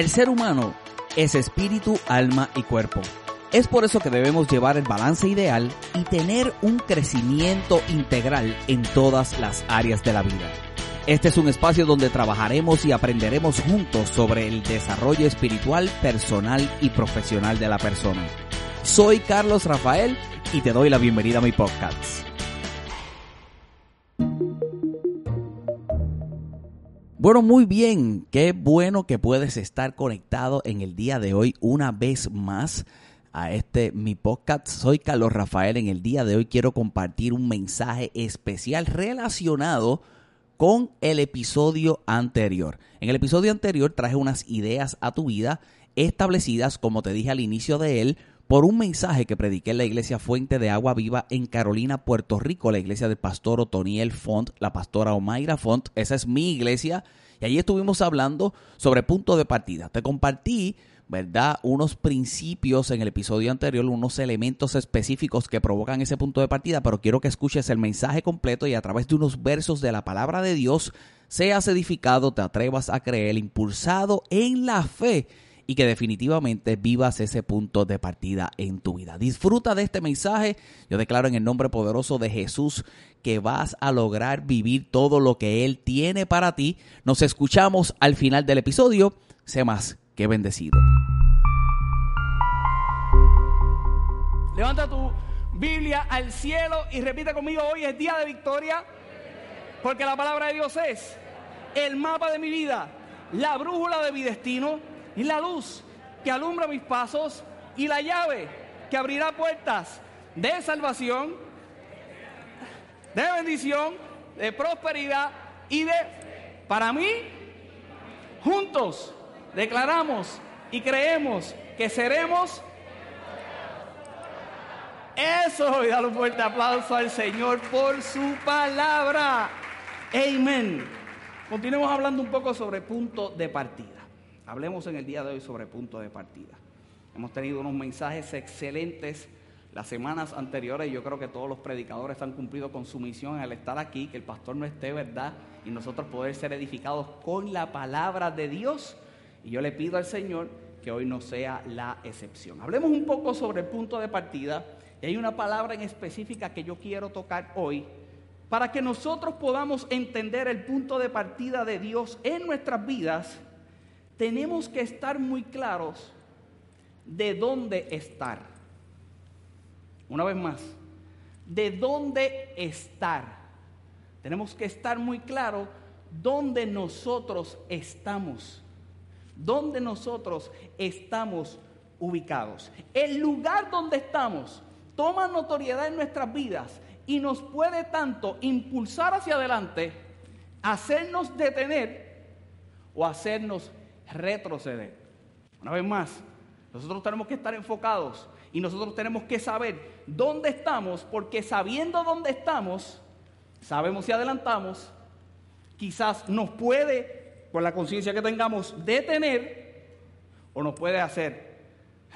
El ser humano es espíritu, alma y cuerpo. Es por eso que debemos llevar el balance ideal y tener un crecimiento integral en todas las áreas de la vida. Este es un espacio donde trabajaremos y aprenderemos juntos sobre el desarrollo espiritual, personal y profesional de la persona. Soy Carlos Rafael y te doy la bienvenida a mi podcast. Bueno, muy bien. Qué bueno que puedes estar conectado en el día de hoy una vez más a este mi podcast. Soy Carlos Rafael. En el día de hoy quiero compartir un mensaje especial relacionado con el episodio anterior. En el episodio anterior traje unas ideas a tu vida establecidas, como te dije al inicio de él, por un mensaje que prediqué en la iglesia Fuente de Agua Viva en Carolina, Puerto Rico, la iglesia del pastor Otoniel Font, la pastora Omaira Font. Esa es mi iglesia. Y allí estuvimos hablando sobre punto de partida. Te compartí, ¿verdad? Unos principios en el episodio anterior, unos elementos específicos que provocan ese punto de partida, pero quiero que escuches el mensaje completo y a través de unos versos de la palabra de Dios seas edificado, te atrevas a creer, impulsado en la fe y que definitivamente vivas ese punto de partida en tu vida. Disfruta de este mensaje. Yo declaro en el nombre poderoso de Jesús que vas a lograr vivir todo lo que Él tiene para ti. Nos escuchamos al final del episodio. Sé más que bendecido. Levanta tu Biblia al cielo y repite conmigo, hoy es día de victoria, porque la palabra de Dios es el mapa de mi vida, la brújula de mi destino y la luz que alumbra mis pasos y la llave que abrirá puertas de salvación, de bendición, de prosperidad y de, para mí, juntos declaramos y creemos que seremos eso, y dale un fuerte aplauso al Señor por su palabra. Amén. Continuemos hablando un poco sobre punto de partida. Hablemos en el día de hoy sobre punto de partida. Hemos tenido unos mensajes excelentes las semanas anteriores y yo creo que todos los predicadores han cumplido con su misión al estar aquí, que el pastor no esté, ¿verdad? Y nosotros poder ser edificados con la palabra de Dios. Y yo le pido al Señor que hoy no sea la excepción. Hablemos un poco sobre el punto de partida y hay una palabra en específica que yo quiero tocar hoy para que nosotros podamos entender el punto de partida de Dios en nuestras vidas. Tenemos que estar muy claros de dónde estar. Una vez más, de dónde estar. Tenemos que estar muy claros dónde nosotros estamos. Dónde nosotros estamos ubicados. El lugar donde estamos toma notoriedad en nuestras vidas y nos puede tanto impulsar hacia adelante, hacernos detener o hacernos retroceder. Una vez más, nosotros tenemos que estar enfocados y nosotros tenemos que saber dónde estamos, porque sabiendo dónde estamos, sabemos si adelantamos, quizás nos puede, por la conciencia que tengamos, detener o nos puede hacer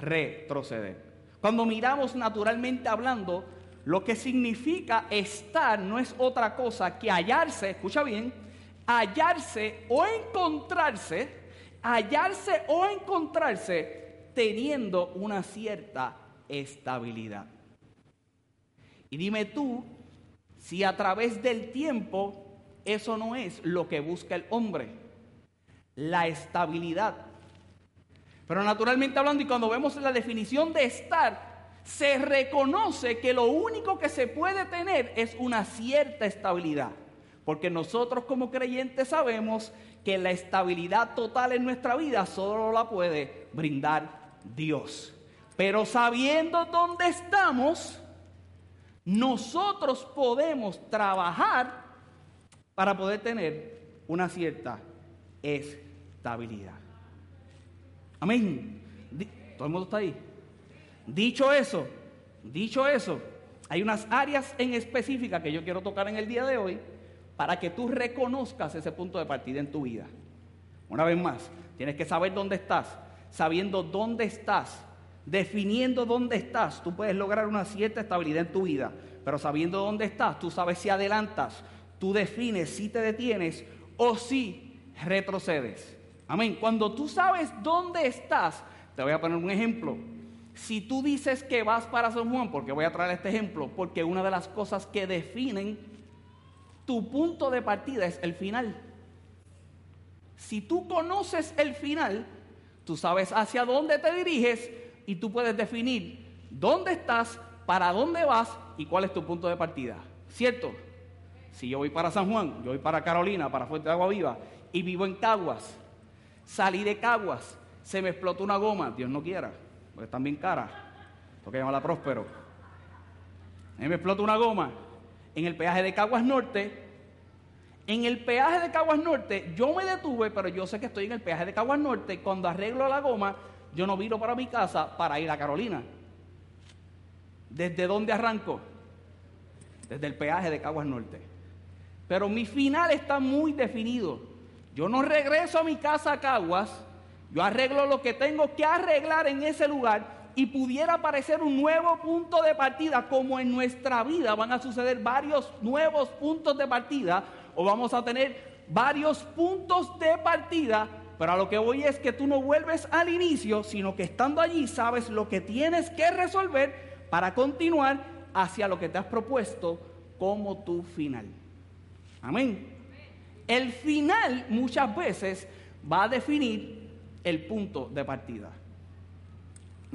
retroceder. Cuando miramos naturalmente hablando, lo que significa estar no es otra cosa que hallarse, escucha bien, hallarse o encontrarse, hallarse o encontrarse teniendo una cierta estabilidad. Y dime tú si a través del tiempo eso no es lo que busca el hombre, la estabilidad. Pero naturalmente hablando, y cuando vemos la definición de estar, se reconoce que lo único que se puede tener es una cierta estabilidad. Porque nosotros como creyentes sabemos que la estabilidad total en nuestra vida solo la puede brindar Dios. Pero sabiendo dónde estamos, nosotros podemos trabajar para poder tener una cierta estabilidad. Amén. Todo el mundo está ahí. Dicho eso, dicho eso, hay unas áreas en específica que yo quiero tocar en el día de hoy para que tú reconozcas ese punto de partida en tu vida. Una vez más, tienes que saber dónde estás. Sabiendo dónde estás, definiendo dónde estás, tú puedes lograr una cierta estabilidad en tu vida. Pero sabiendo dónde estás, tú sabes si adelantas, tú defines si te detienes o si retrocedes. Amén. Cuando tú sabes dónde estás, te voy a poner un ejemplo. Si tú dices que vas para San Juan, porque voy a traer este ejemplo, porque una de las cosas que definen tu punto de partida es el final. Si tú conoces el final, tú sabes hacia dónde te diriges y tú puedes definir dónde estás, para dónde vas y cuál es tu punto de partida. ¿Cierto? Si yo voy para San Juan, yo voy para Carolina, para Fuente de Agua Viva y vivo en Caguas, salí de Caguas, se me explotó una goma, Dios no quiera, porque están bien caras, porque llamarla Próspero. A mí me explota una goma en el peaje de Caguas Norte. En el peaje de Caguas Norte yo me detuve, pero yo sé que estoy en el peaje de Caguas Norte. Cuando arreglo la goma, yo no viro para mi casa para ir a Carolina. ¿Desde dónde arranco? Desde el peaje de Caguas Norte. Pero mi final está muy definido. Yo no regreso a mi casa a Caguas, yo arreglo lo que tengo que arreglar en ese lugar y pudiera aparecer un nuevo punto de partida, como en nuestra vida van a suceder varios nuevos puntos de partida, o vamos a tener varios puntos de partida, pero a lo que voy es que tú no vuelves al inicio, sino que estando allí sabes lo que tienes que resolver para continuar hacia lo que te has propuesto como tu final. Amén. El final muchas veces va a definir el punto de partida.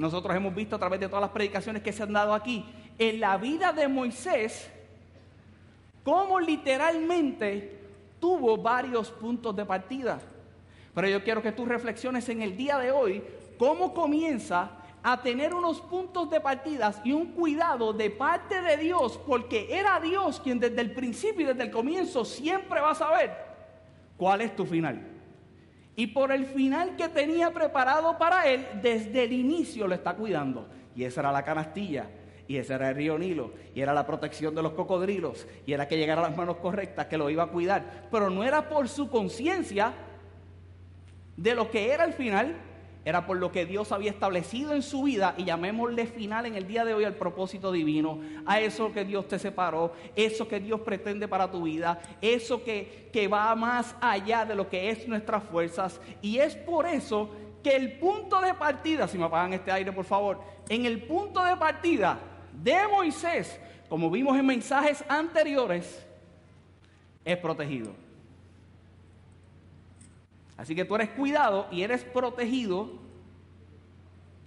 Nosotros hemos visto a través de todas las predicaciones que se han dado aquí, en la vida de Moisés, cómo literalmente tuvo varios puntos de partida. Pero yo quiero que tú reflexiones en el día de hoy cómo comienza a tener unos puntos de partidas y un cuidado de parte de Dios, porque era Dios quien desde el principio y desde el comienzo siempre va a saber cuál es tu final y por el final que tenía preparado para él, desde el inicio lo está cuidando. Y esa era la canastilla, y ese era el río Nilo, y era la protección de los cocodrilos, y era que llegara a las manos correctas, que lo iba a cuidar. Pero no era por su conciencia de lo que era el final, era por lo que Dios había establecido en su vida y llamémosle final en el día de hoy al propósito divino, a eso que Dios te separó, eso que Dios pretende para tu vida, eso que, que va más allá de lo que es nuestras fuerzas. Y es por eso que el punto de partida, si me apagan este aire por favor, en el punto de partida de Moisés, como vimos en mensajes anteriores, es protegido. Así que tú eres cuidado y eres protegido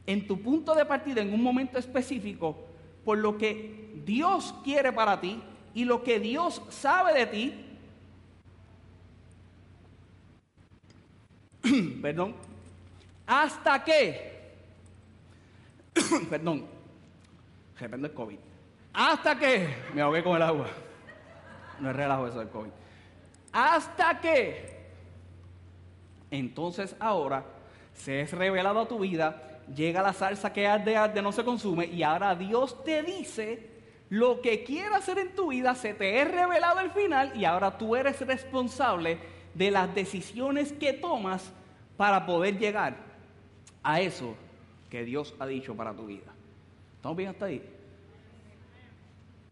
en tu punto de partida en un momento específico por lo que Dios quiere para ti y lo que Dios sabe de ti. Perdón. Hasta que, perdón, depende del COVID. Hasta que, me ahogué con el agua. No es relajo eso del COVID. Hasta que entonces ahora se es revelado a tu vida, llega la salsa que arde, arde, no se consume, y ahora Dios te dice lo que quiere hacer en tu vida, se te es revelado al final, y ahora tú eres responsable de las decisiones que tomas para poder llegar a eso que Dios ha dicho para tu vida. ¿Estamos bien hasta ahí?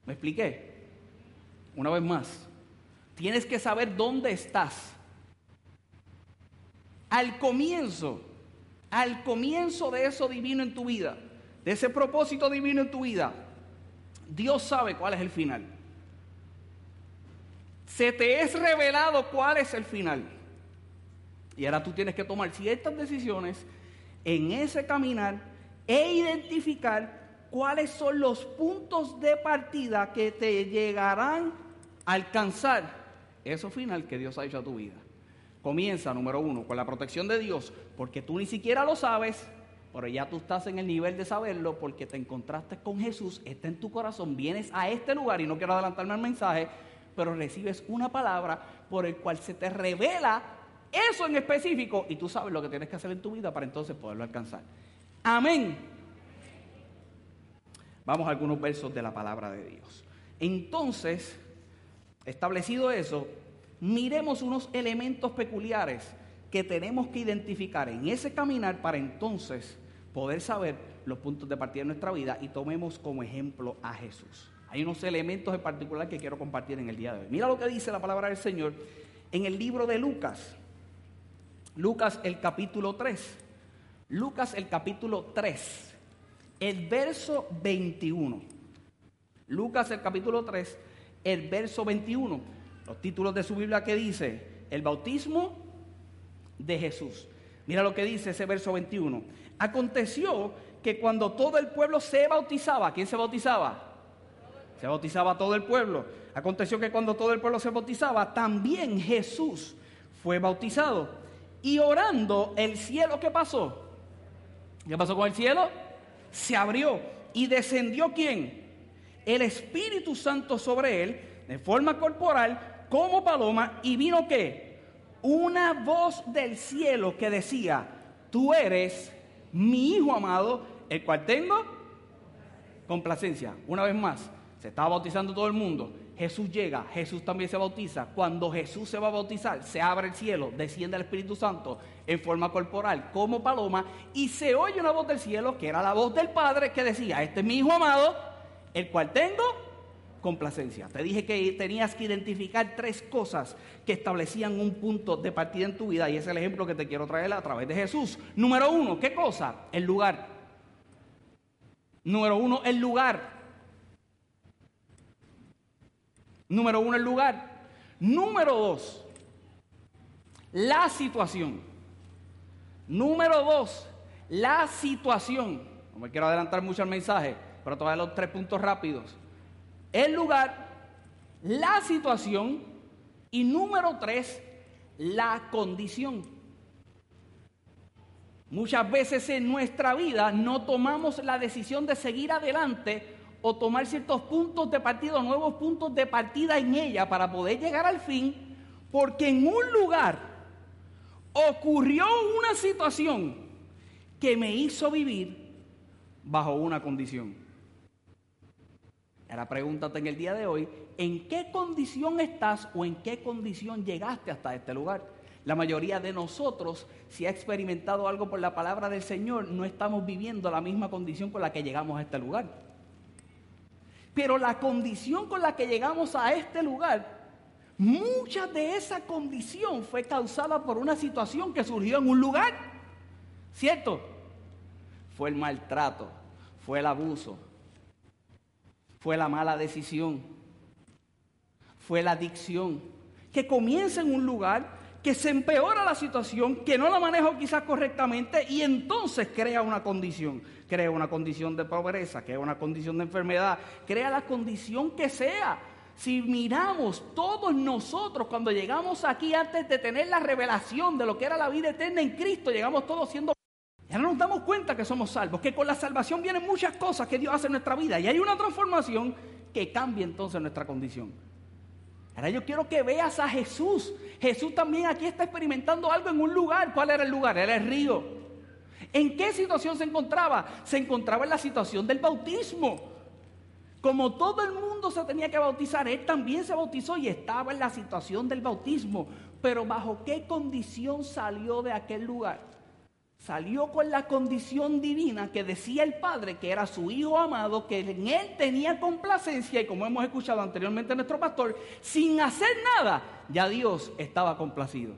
¿Me expliqué? Una vez más, tienes que saber dónde estás al comienzo, al comienzo de eso divino en tu vida, de ese propósito divino en tu vida, Dios sabe cuál es el final. Se te es revelado cuál es el final. Y ahora tú tienes que tomar ciertas decisiones en ese caminar e identificar cuáles son los puntos de partida que te llegarán a alcanzar eso final que Dios ha hecho a tu vida. Comienza, número uno, con la protección de Dios, porque tú ni siquiera lo sabes, pero ya tú estás en el nivel de saberlo porque te encontraste con Jesús, está en tu corazón, vienes a este lugar y no quiero adelantarme al mensaje, pero recibes una palabra por el cual se te revela eso en específico y tú sabes lo que tienes que hacer en tu vida para entonces poderlo alcanzar. Amén. Vamos a algunos versos de la palabra de Dios. Entonces, establecido eso, miremos unos elementos peculiares que tenemos que identificar en ese caminar para entonces poder saber los puntos de partida de nuestra vida y tomemos como ejemplo a Jesús. Hay unos elementos en particular que quiero compartir en el día de hoy. Mira lo que dice la palabra del Señor en el libro de Lucas. Lucas el capítulo 3. Lucas el capítulo 3. El verso 21. Lucas el capítulo 3, el verso 21. Los títulos de su Biblia que dice, el bautismo de Jesús. Mira lo que dice ese verso 21. Aconteció que cuando todo el pueblo se bautizaba, ¿quién se bautizaba? Se bautizaba todo el pueblo. Aconteció que cuando todo el pueblo se bautizaba, también Jesús fue bautizado. Y orando, el cielo, ¿qué pasó? ¿Qué pasó con el cielo? Se abrió. ¿Y descendió quién? El Espíritu Santo sobre él, de forma corporal, como paloma. ¿Y vino qué? Una voz del cielo que decía, tú eres mi Hijo amado, el cual tengo complacencia. Una vez más, se estaba bautizando todo el mundo. Jesús llega, Jesús también se bautiza. Cuando Jesús se va a bautizar, se abre el cielo, desciende el Espíritu Santo en forma corporal como paloma y se oye una voz del cielo que era la voz del Padre que decía, este es mi Hijo amado, el cual tengo complacencia. Te dije que tenías que identificar tres cosas que establecían un punto de partida en tu vida y es el ejemplo que te quiero traer a través de Jesús. Número uno, ¿qué cosa? El lugar. Número uno, el lugar. Número uno, el lugar. Número dos, la situación. Número dos, la situación. No me quiero adelantar mucho al mensaje, pero todavía los tres puntos rápidos. El lugar, la situación y número tres, la condición. Muchas veces en nuestra vida no tomamos la decisión de seguir adelante o tomar ciertos puntos de partida, nuevos puntos de partida en ella para poder llegar al fin, porque en un lugar ocurrió una situación que me hizo vivir bajo una condición. Ahora pregúntate en el día de hoy, ¿en qué condición estás o en qué condición llegaste hasta este lugar? La mayoría de nosotros, si ha experimentado algo por la palabra del Señor, no estamos viviendo la misma condición con la que llegamos a este lugar. Pero la condición con la que llegamos a este lugar, mucha de esa condición fue causada por una situación que surgió en un lugar. ¿Cierto? Fue el maltrato, fue el abuso, fue la mala decisión, fue la adicción, que comienza en un lugar, que se empeora la situación, que no la manejo quizás correctamente y entonces crea una condición crea una condición de pobreza, crea una condición de enfermedad, crea la condición que sea. Si miramos todos nosotros cuando llegamos aquí antes de tener la revelación de lo que era la vida eterna en Cristo, llegamos todos siendo... Ya no nos damos cuenta que somos salvos, que con la salvación vienen muchas cosas que Dios hace en nuestra vida y hay una transformación que cambia entonces nuestra condición. Ahora yo quiero que veas a Jesús. Jesús también aquí está experimentando algo en un lugar. ¿Cuál era el lugar? Era el río. ¿En qué situación se encontraba? Se encontraba en la situación del bautismo. Como todo el mundo se tenía que bautizar, él también se bautizó y estaba en la situación del bautismo. Pero bajo qué condición salió de aquel lugar? Salió con la condición divina que decía el Padre que era su Hijo amado, que en él tenía complacencia y como hemos escuchado anteriormente nuestro pastor, sin hacer nada, ya Dios estaba complacido.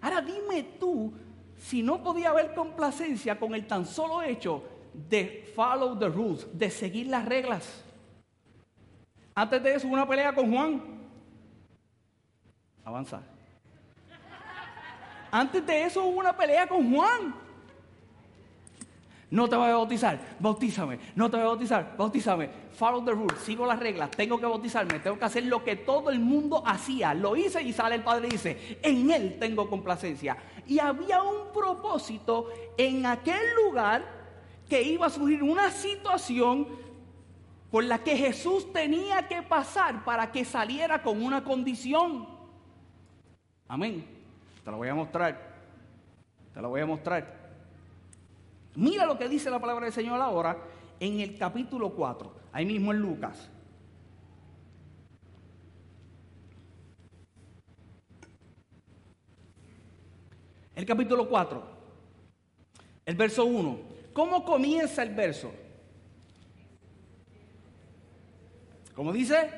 Ahora dime tú, si no podía haber complacencia con el tan solo hecho de follow the rules, de seguir las reglas. Antes de eso una pelea con Juan. Avanza. Antes de eso hubo una pelea con Juan. No te voy a bautizar, bautízame. No te voy a bautizar, bautízame. Follow the rules, sigo las reglas, tengo que bautizarme, tengo que hacer lo que todo el mundo hacía. Lo hice y sale el Padre y dice, en Él tengo complacencia. Y había un propósito en aquel lugar que iba a surgir una situación por la que Jesús tenía que pasar para que saliera con una condición. Amén. Te lo voy a mostrar. Te lo voy a mostrar. Mira lo que dice la palabra del Señor ahora en el capítulo 4, ahí mismo en Lucas. El capítulo 4, el verso 1. ¿Cómo comienza el verso? ¿Cómo dice?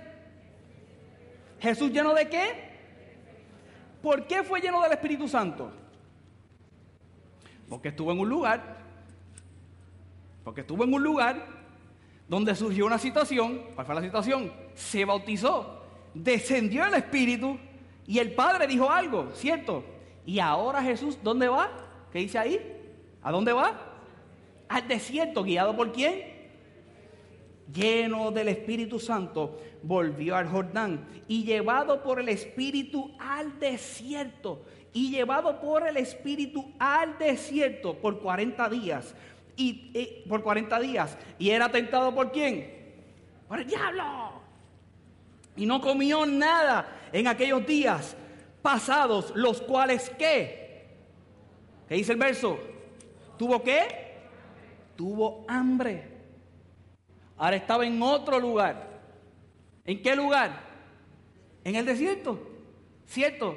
Jesús lleno de qué? ¿Por qué fue lleno del Espíritu Santo? Porque estuvo en un lugar, porque estuvo en un lugar donde surgió una situación, ¿cuál fue la situación? Se bautizó, descendió el Espíritu y el Padre dijo algo, ¿cierto? Y ahora Jesús, ¿dónde va? ¿Qué dice ahí? ¿A dónde va? Al desierto, guiado por quién? Lleno del Espíritu Santo, volvió al Jordán y llevado por el Espíritu al desierto. Y llevado por el Espíritu al desierto por 40 días. Y, por 40 días. ¿Y era tentado por quién? Por el diablo. Y no comió nada en aquellos días pasados, los cuales qué? ¿Qué dice el verso? ¿Tuvo qué? Tuvo hambre. Ahora estaba en otro lugar. ¿En qué lugar? En el desierto. ¿Cierto?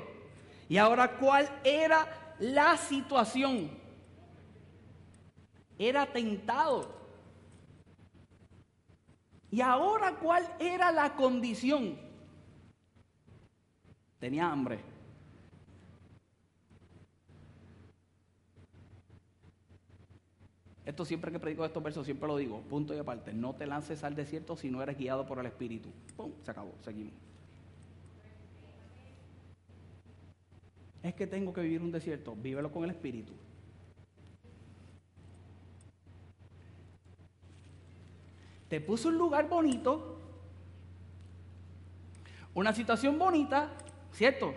Y ahora, ¿cuál era la situación? Era tentado. Y ahora, ¿cuál era la condición? Tenía hambre. Esto siempre que predico estos versos, siempre lo digo, punto y aparte, no te lances al desierto si no eres guiado por el Espíritu. ¡Pum! Se acabó, seguimos. Es que tengo que vivir un desierto, vívelo con el Espíritu. Te puso un lugar bonito, una situación bonita, ¿cierto?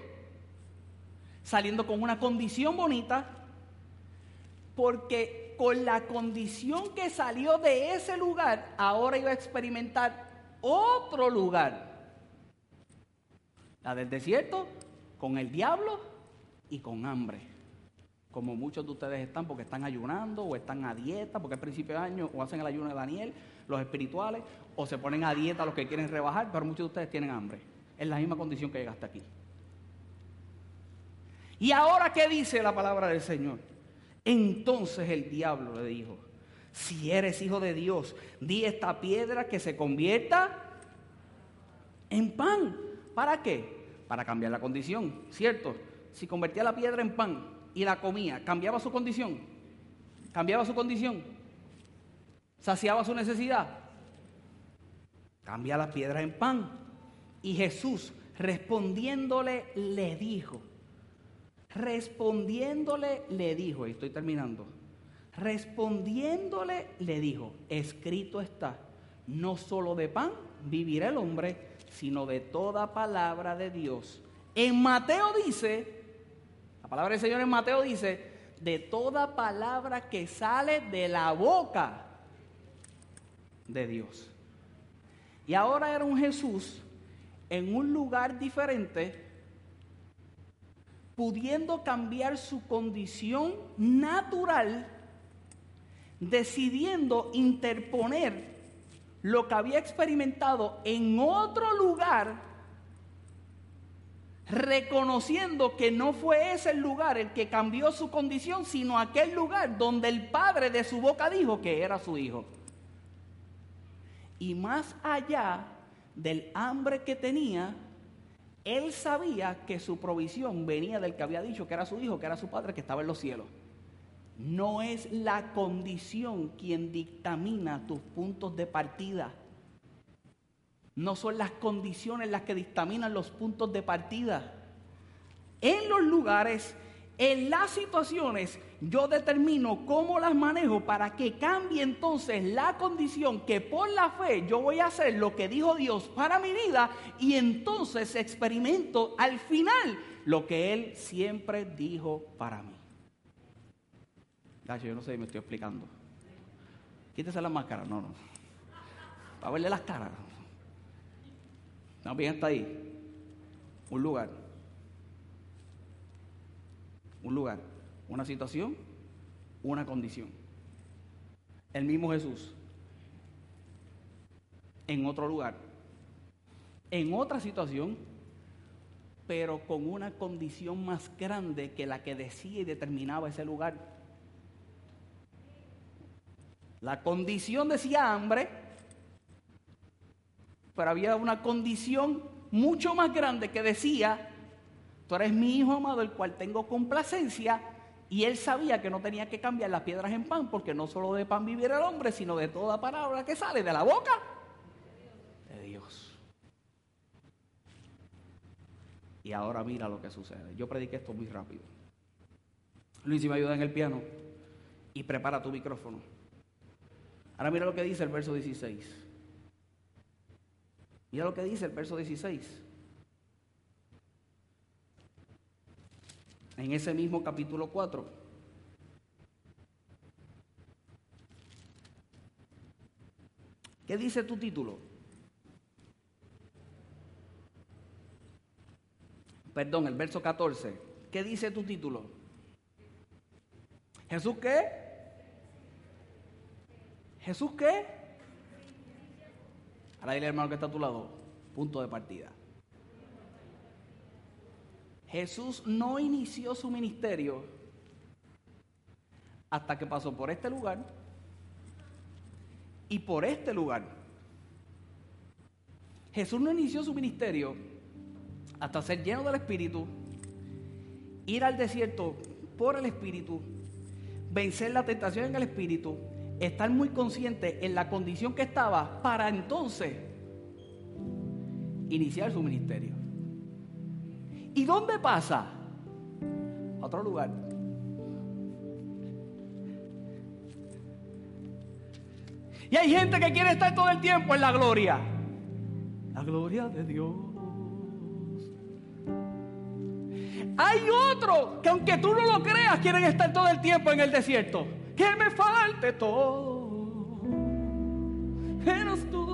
Saliendo con una condición bonita, porque con la condición que salió de ese lugar, ahora iba a experimentar otro lugar. La del desierto, con el diablo y con hambre. Como muchos de ustedes están porque están ayunando o están a dieta, porque es principio de año, o hacen el ayuno de Daniel, los espirituales, o se ponen a dieta los que quieren rebajar, pero muchos de ustedes tienen hambre. Es la misma condición que llegaste aquí. ¿Y ahora qué dice la palabra del Señor? Entonces el diablo le dijo, si eres hijo de Dios, di esta piedra que se convierta en pan. ¿Para qué? Para cambiar la condición, ¿cierto? Si convertía la piedra en pan y la comía, ¿cambiaba su condición? ¿Cambiaba su condición? ¿Saciaba su necesidad? Cambia la piedra en pan. Y Jesús respondiéndole le dijo, Respondiéndole le dijo, y estoy terminando, respondiéndole le dijo, escrito está, no solo de pan vivirá el hombre, sino de toda palabra de Dios. En Mateo dice, la palabra del Señor en Mateo dice, de toda palabra que sale de la boca de Dios. Y ahora era un Jesús en un lugar diferente pudiendo cambiar su condición natural, decidiendo interponer lo que había experimentado en otro lugar, reconociendo que no fue ese el lugar el que cambió su condición, sino aquel lugar donde el padre de su boca dijo que era su hijo. Y más allá del hambre que tenía, él sabía que su provisión venía del que había dicho que era su hijo, que era su padre, que estaba en los cielos. No es la condición quien dictamina tus puntos de partida. No son las condiciones las que dictaminan los puntos de partida. En los lugares en las situaciones yo determino cómo las manejo para que cambie entonces la condición que por la fe yo voy a hacer lo que dijo Dios para mi vida y entonces experimento al final lo que Él siempre dijo para mí. Cacho, yo no sé, me estoy explicando. Quítese las máscaras, no, no. Para verle las caras. También está ahí. Un lugar. Un lugar. Una situación. Una condición. El mismo Jesús. En otro lugar. En otra situación. Pero con una condición más grande que la que decía y determinaba ese lugar. La condición decía hambre, pero había una condición mucho más grande que decía, tú eres mi hijo amado, el cual tengo complacencia, y él sabía que no tenía que cambiar las piedras en pan, porque no solo de pan vivirá el hombre, sino de toda palabra que sale de la boca de Dios. Y ahora mira lo que sucede. Yo prediqué esto muy rápido. Luis, si me ayuda en el piano y prepara tu micrófono. Ahora mira lo que dice el verso 16. Mira lo que dice el verso 16. En ese mismo capítulo 4. ¿Qué dice tu título? Perdón, el verso 14. ¿Qué dice tu título? ¿Jesús qué? ¿Jesús qué? Ahora dile hermano que está a tu lado, punto de partida. Jesús no inició su ministerio hasta que pasó por este lugar y por este lugar. Jesús no inició su ministerio hasta ser lleno del Espíritu, ir al desierto por el Espíritu, vencer la tentación en el Espíritu estar muy consciente en la condición que estaba para entonces iniciar su ministerio. ¿Y dónde pasa? A otro lugar. Y hay gente que quiere estar todo el tiempo en la gloria. La gloria de Dios. Hay otros que aunque tú no lo creas, quieren estar todo el tiempo en el desierto que me falte todo, tu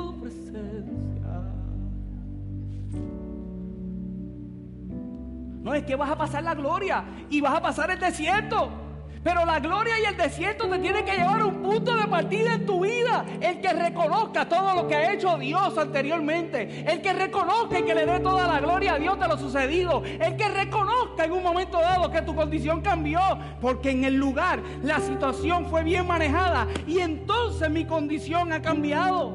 No es que vas a pasar la gloria y vas a pasar el desierto. Pero la gloria y el desierto te tienen que llevar a un punto de partida en tu vida. El que reconozca todo lo que ha hecho Dios anteriormente. El que reconozca y que le dé toda la gloria a Dios de lo sucedido. El que reconozca en un momento dado que tu condición cambió. Porque en el lugar la situación fue bien manejada. Y entonces mi condición ha cambiado.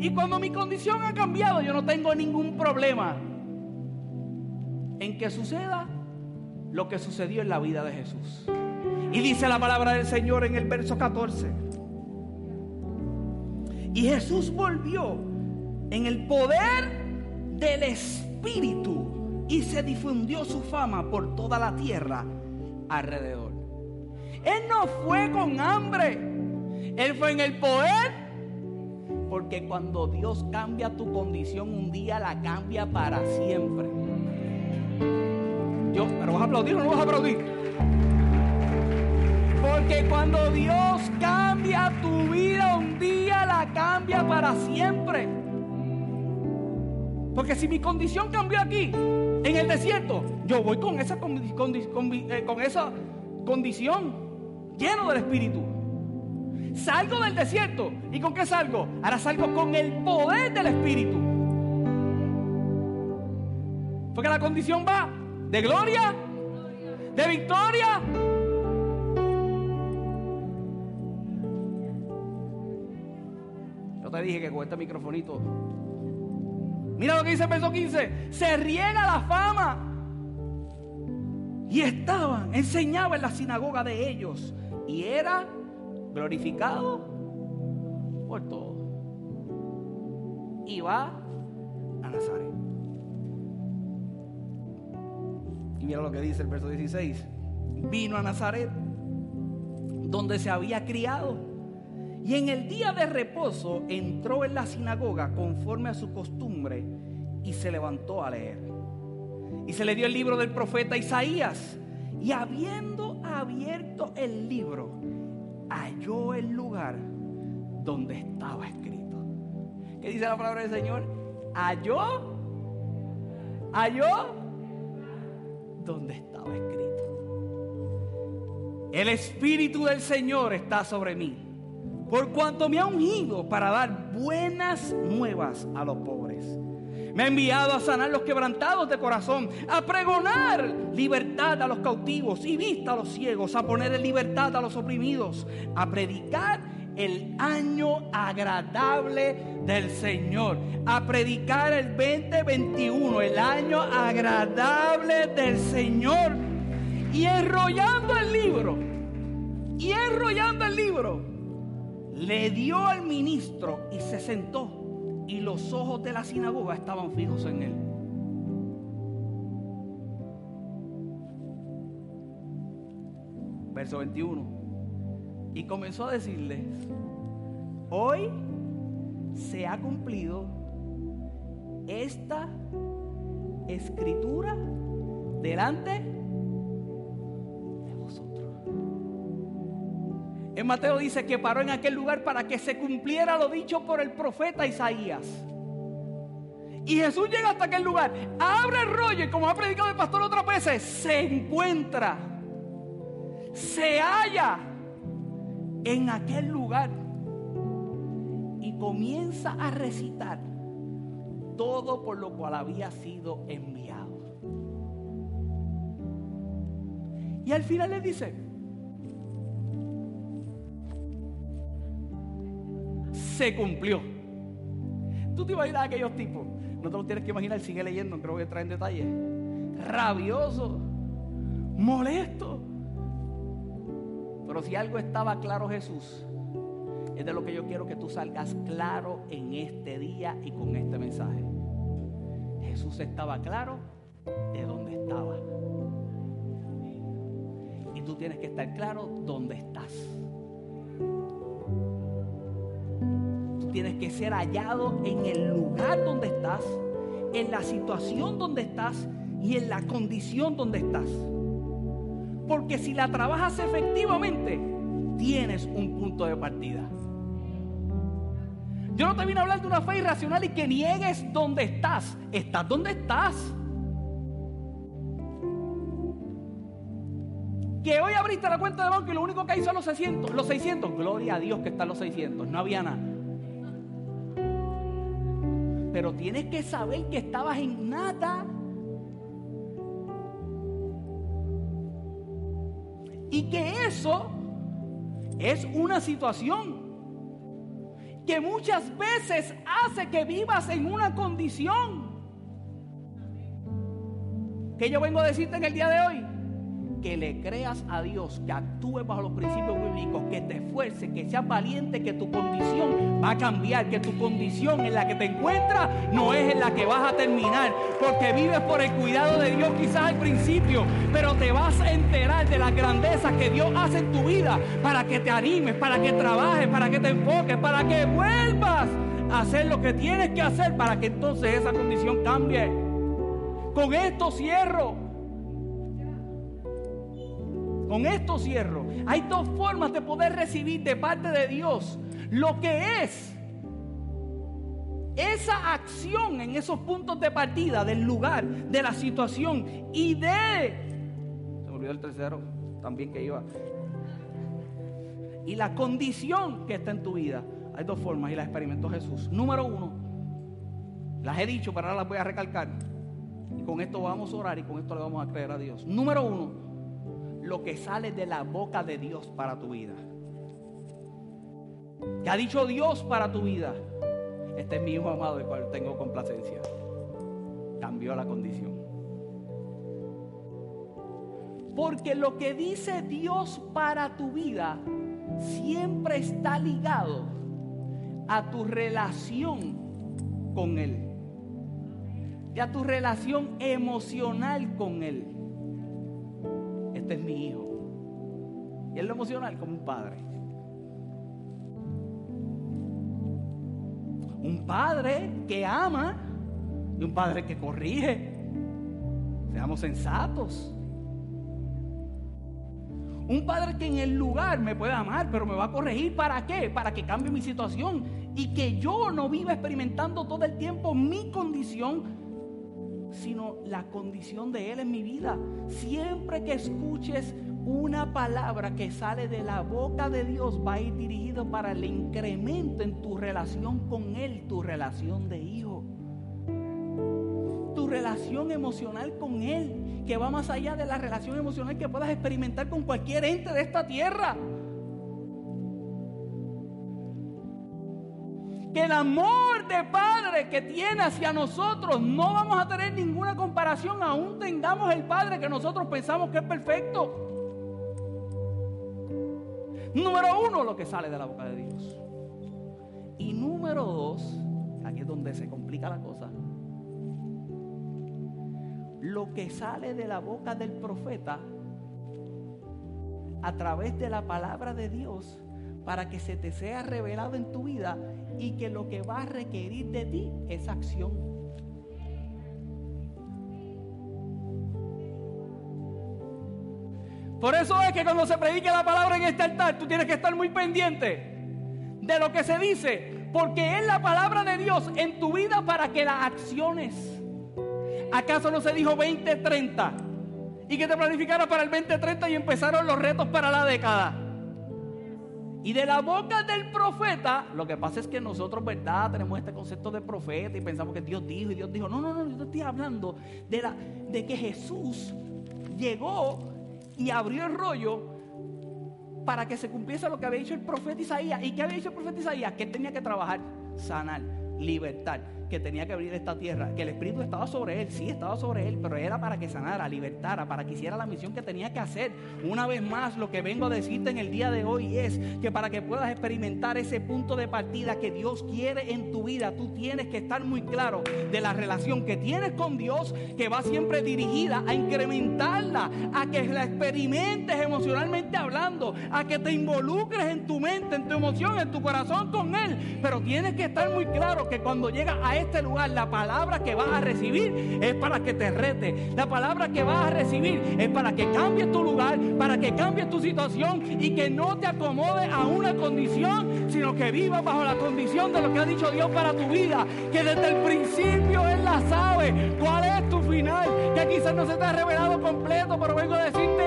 Y cuando mi condición ha cambiado yo no tengo ningún problema en que suceda lo que sucedió en la vida de Jesús. Y dice la palabra del Señor en el verso 14. Y Jesús volvió en el poder del Espíritu y se difundió su fama por toda la tierra alrededor. Él no fue con hambre, él fue en el poder. Porque cuando Dios cambia tu condición un día, la cambia para siempre. Yo, pero vas a aplaudir o no vas a aplaudir. Porque cuando Dios cambia tu vida un día, la cambia para siempre. Porque si mi condición cambió aquí, en el desierto, yo voy con esa, eh, con esa condición, lleno del Espíritu. Salgo del desierto. ¿Y con qué salgo? Ahora salgo con el poder del Espíritu. Porque la condición va de gloria, de victoria te dije que con este microfonito. Mira lo que dice el verso 15. Se riega la fama. Y estaban, enseñaba en la sinagoga de ellos. Y era glorificado por todo. Y va a Nazaret. Y mira lo que dice el verso 16. Vino a Nazaret, donde se había criado y en el día de reposo entró en la sinagoga conforme a su costumbre y se levantó a leer. Y se le dio el libro del profeta Isaías. Y habiendo abierto el libro, halló el lugar donde estaba escrito. ¿Qué dice la palabra del Señor? Halló, halló donde estaba escrito. El Espíritu del Señor está sobre mí, por cuanto me ha ungido para dar buenas nuevas a los pobres. Me ha enviado a sanar los quebrantados de corazón, a pregonar libertad a los cautivos y vista a los ciegos, a poner en libertad a los oprimidos, a predicar el año agradable del Señor, a predicar el 2021, el año agradable del Señor y enrollando el libro, y enrollando el libro, le dio al ministro y se sentó. Y los ojos de la sinagoga estaban fijos en él. Verso 21. Y comenzó a decirles, hoy se ha cumplido esta escritura delante En Mateo dice que paró en aquel lugar para que se cumpliera lo dicho por el profeta Isaías. Y Jesús llega hasta aquel lugar, abre el rollo y como ha predicado el pastor otras veces, se encuentra, se halla en aquel lugar y comienza a recitar todo por lo cual había sido enviado. Y al final le dice, se cumplió. Tú te imaginas a aquellos tipos. No te lo tienes que imaginar, sigue leyendo, creo que trae en detalle. Rabioso, molesto. Pero si algo estaba claro Jesús, es de lo que yo quiero que tú salgas claro en este día y con este mensaje. Jesús estaba claro de dónde estaba. Y tú tienes que estar claro dónde estás. tienes que ser hallado en el lugar donde estás, en la situación donde estás y en la condición donde estás. Porque si la trabajas efectivamente, tienes un punto de partida. Yo no te vine a hablar de una fe irracional y que niegues donde estás. Estás donde estás. Que hoy abriste la cuenta de banco y lo único que hay son los 600. Los 600. Gloria a Dios que están los 600. No había nada. Pero tienes que saber que estabas en nada. Y que eso es una situación que muchas veces hace que vivas en una condición. Que yo vengo a decirte en el día de hoy que le creas a Dios, que actúe bajo los principios bíblicos, que te esfuerces, que seas valiente, que tu condición va a cambiar, que tu condición en la que te encuentras no es en la que vas a terminar, porque vives por el cuidado de Dios quizás al principio, pero te vas a enterar de las grandezas que Dios hace en tu vida para que te animes, para que trabajes, para que te enfoques, para que vuelvas a hacer lo que tienes que hacer para que entonces esa condición cambie. Con esto cierro. Con esto cierro. Hay dos formas de poder recibir de parte de Dios lo que es esa acción en esos puntos de partida del lugar, de la situación y de... Se me olvidó el tercero, también que iba. Y la condición que está en tu vida. Hay dos formas y las experimentó Jesús. Número uno, las he dicho, pero ahora las voy a recalcar. Y con esto vamos a orar y con esto le vamos a creer a Dios. Número uno, lo que sale de la boca de Dios para tu vida. ¿Qué ha dicho Dios para tu vida? Este es mi hijo amado, el cual tengo complacencia. Cambió la condición. Porque lo que dice Dios para tu vida siempre está ligado a tu relación con Él. Y a tu relación emocional con Él es mi hijo. Y él lo emocional como un padre. Un padre que ama y un padre que corrige. Seamos sensatos. Un padre que en el lugar me puede amar, pero me va a corregir. ¿Para qué? Para que cambie mi situación y que yo no viva experimentando todo el tiempo mi condición, sino la condición de Él en mi vida. Siempre que escuches una palabra que sale de la boca de Dios va a ir dirigido para el incremento en tu relación con Él, tu relación de hijo. Tu relación emocional con Él, que va más allá de la relación emocional que puedas experimentar con cualquier ente de esta tierra. Que el amor de Padre que tiene hacia nosotros no vamos a tener ninguna comparación, aún tengamos el Padre que nosotros pensamos que es perfecto. Número uno, lo que sale de la boca de Dios. Y número dos, aquí es donde se complica la cosa. Lo que sale de la boca del profeta a través de la palabra de Dios para que se te sea revelado en tu vida y que lo que va a requerir de ti es acción. Por eso es que cuando se predique la palabra en este altar, tú tienes que estar muy pendiente de lo que se dice, porque es la palabra de Dios en tu vida para que la acciones. ¿Acaso no se dijo 2030? Y que te planificara para el 2030 y empezaron los retos para la década. Y de la boca del profeta, lo que pasa es que nosotros, ¿verdad? Tenemos este concepto de profeta y pensamos que Dios dijo y Dios dijo. No, no, no, yo estoy hablando de, la, de que Jesús llegó y abrió el rollo para que se cumpliese lo que había dicho el profeta Isaías. ¿Y qué había dicho el profeta Isaías? Que tenía que trabajar, sanar, libertar que tenía que abrir esta tierra, que el Espíritu estaba sobre él, sí, estaba sobre él, pero era para que sanara, libertara, para que hiciera la misión que tenía que hacer. Una vez más, lo que vengo a decirte en el día de hoy es que para que puedas experimentar ese punto de partida que Dios quiere en tu vida, tú tienes que estar muy claro de la relación que tienes con Dios, que va siempre dirigida a incrementarla, a que la experimentes emocionalmente hablando, a que te involucres en tu mente, en tu emoción, en tu corazón con Él. Pero tienes que estar muy claro que cuando llega a este lugar, la palabra que vas a recibir es para que te rete. La palabra que vas a recibir es para que cambies tu lugar, para que cambies tu situación y que no te acomodes a una condición, sino que vivas bajo la condición de lo que ha dicho Dios para tu vida. Que desde el principio Él la sabe. ¿Cuál es tu final? Que quizás no se te ha revelado completo, pero vengo a decirte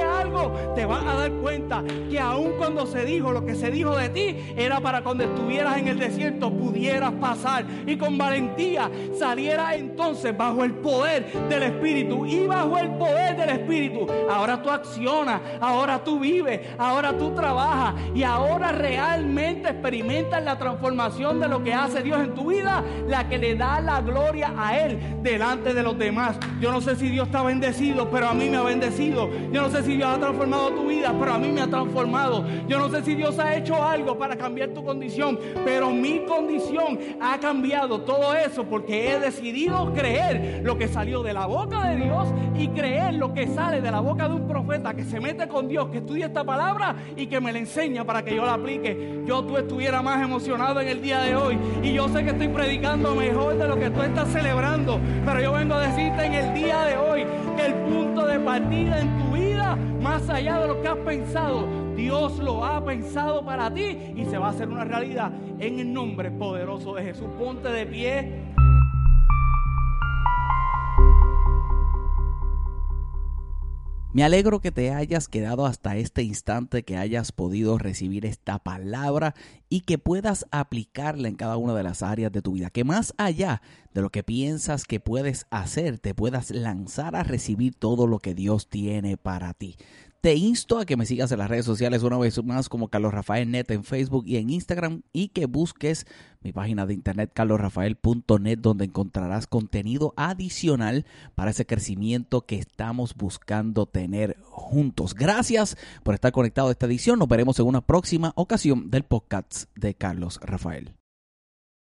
Te vas a dar cuenta que aun cuando se dijo lo que se dijo de ti, era para cuando estuvieras en el desierto pudieras pasar y con valentía saliera entonces bajo el poder del Espíritu y bajo el poder del Espíritu. Ahora tú accionas, ahora tú vives, ahora tú trabajas y ahora realmente experimentas la transformación de lo que hace Dios en tu vida, la que le da la gloria a Él delante de los demás. Yo no sé si Dios está bendecido, pero a mí me ha bendecido. Yo no sé si Dios ha transformado tu vida, pero a mí me ha transformado. Yo no sé si Dios ha hecho algo para cambiar tu condición, pero mi condición ha cambiado. Todo eso porque he decidido creer lo que salió de la boca de Dios y creer lo que sale de la boca de un profeta que se mete con Dios, que estudia esta palabra y que me la enseña para que yo la aplique. Yo tú estuviera más emocionado en el día de hoy y yo sé que estoy predicando mejor de lo que tú estás celebrando, pero yo vengo a decirte en el día de hoy que el punto de partida en tu vida, más allá de lo que has pensado, Dios lo ha pensado para ti y se va a hacer una realidad en el nombre poderoso de Jesús. Ponte de pie. Me alegro que te hayas quedado hasta este instante, que hayas podido recibir esta palabra y que puedas aplicarla en cada una de las áreas de tu vida. Que más allá de lo que piensas que puedes hacer, te puedas lanzar a recibir todo lo que Dios tiene para ti. Te insto a que me sigas en las redes sociales una vez más como Carlos Rafael Net en Facebook y en Instagram y que busques mi página de internet carlosrafael.net donde encontrarás contenido adicional para ese crecimiento que estamos buscando tener juntos. Gracias por estar conectado a esta edición. Nos veremos en una próxima ocasión del podcast de Carlos Rafael.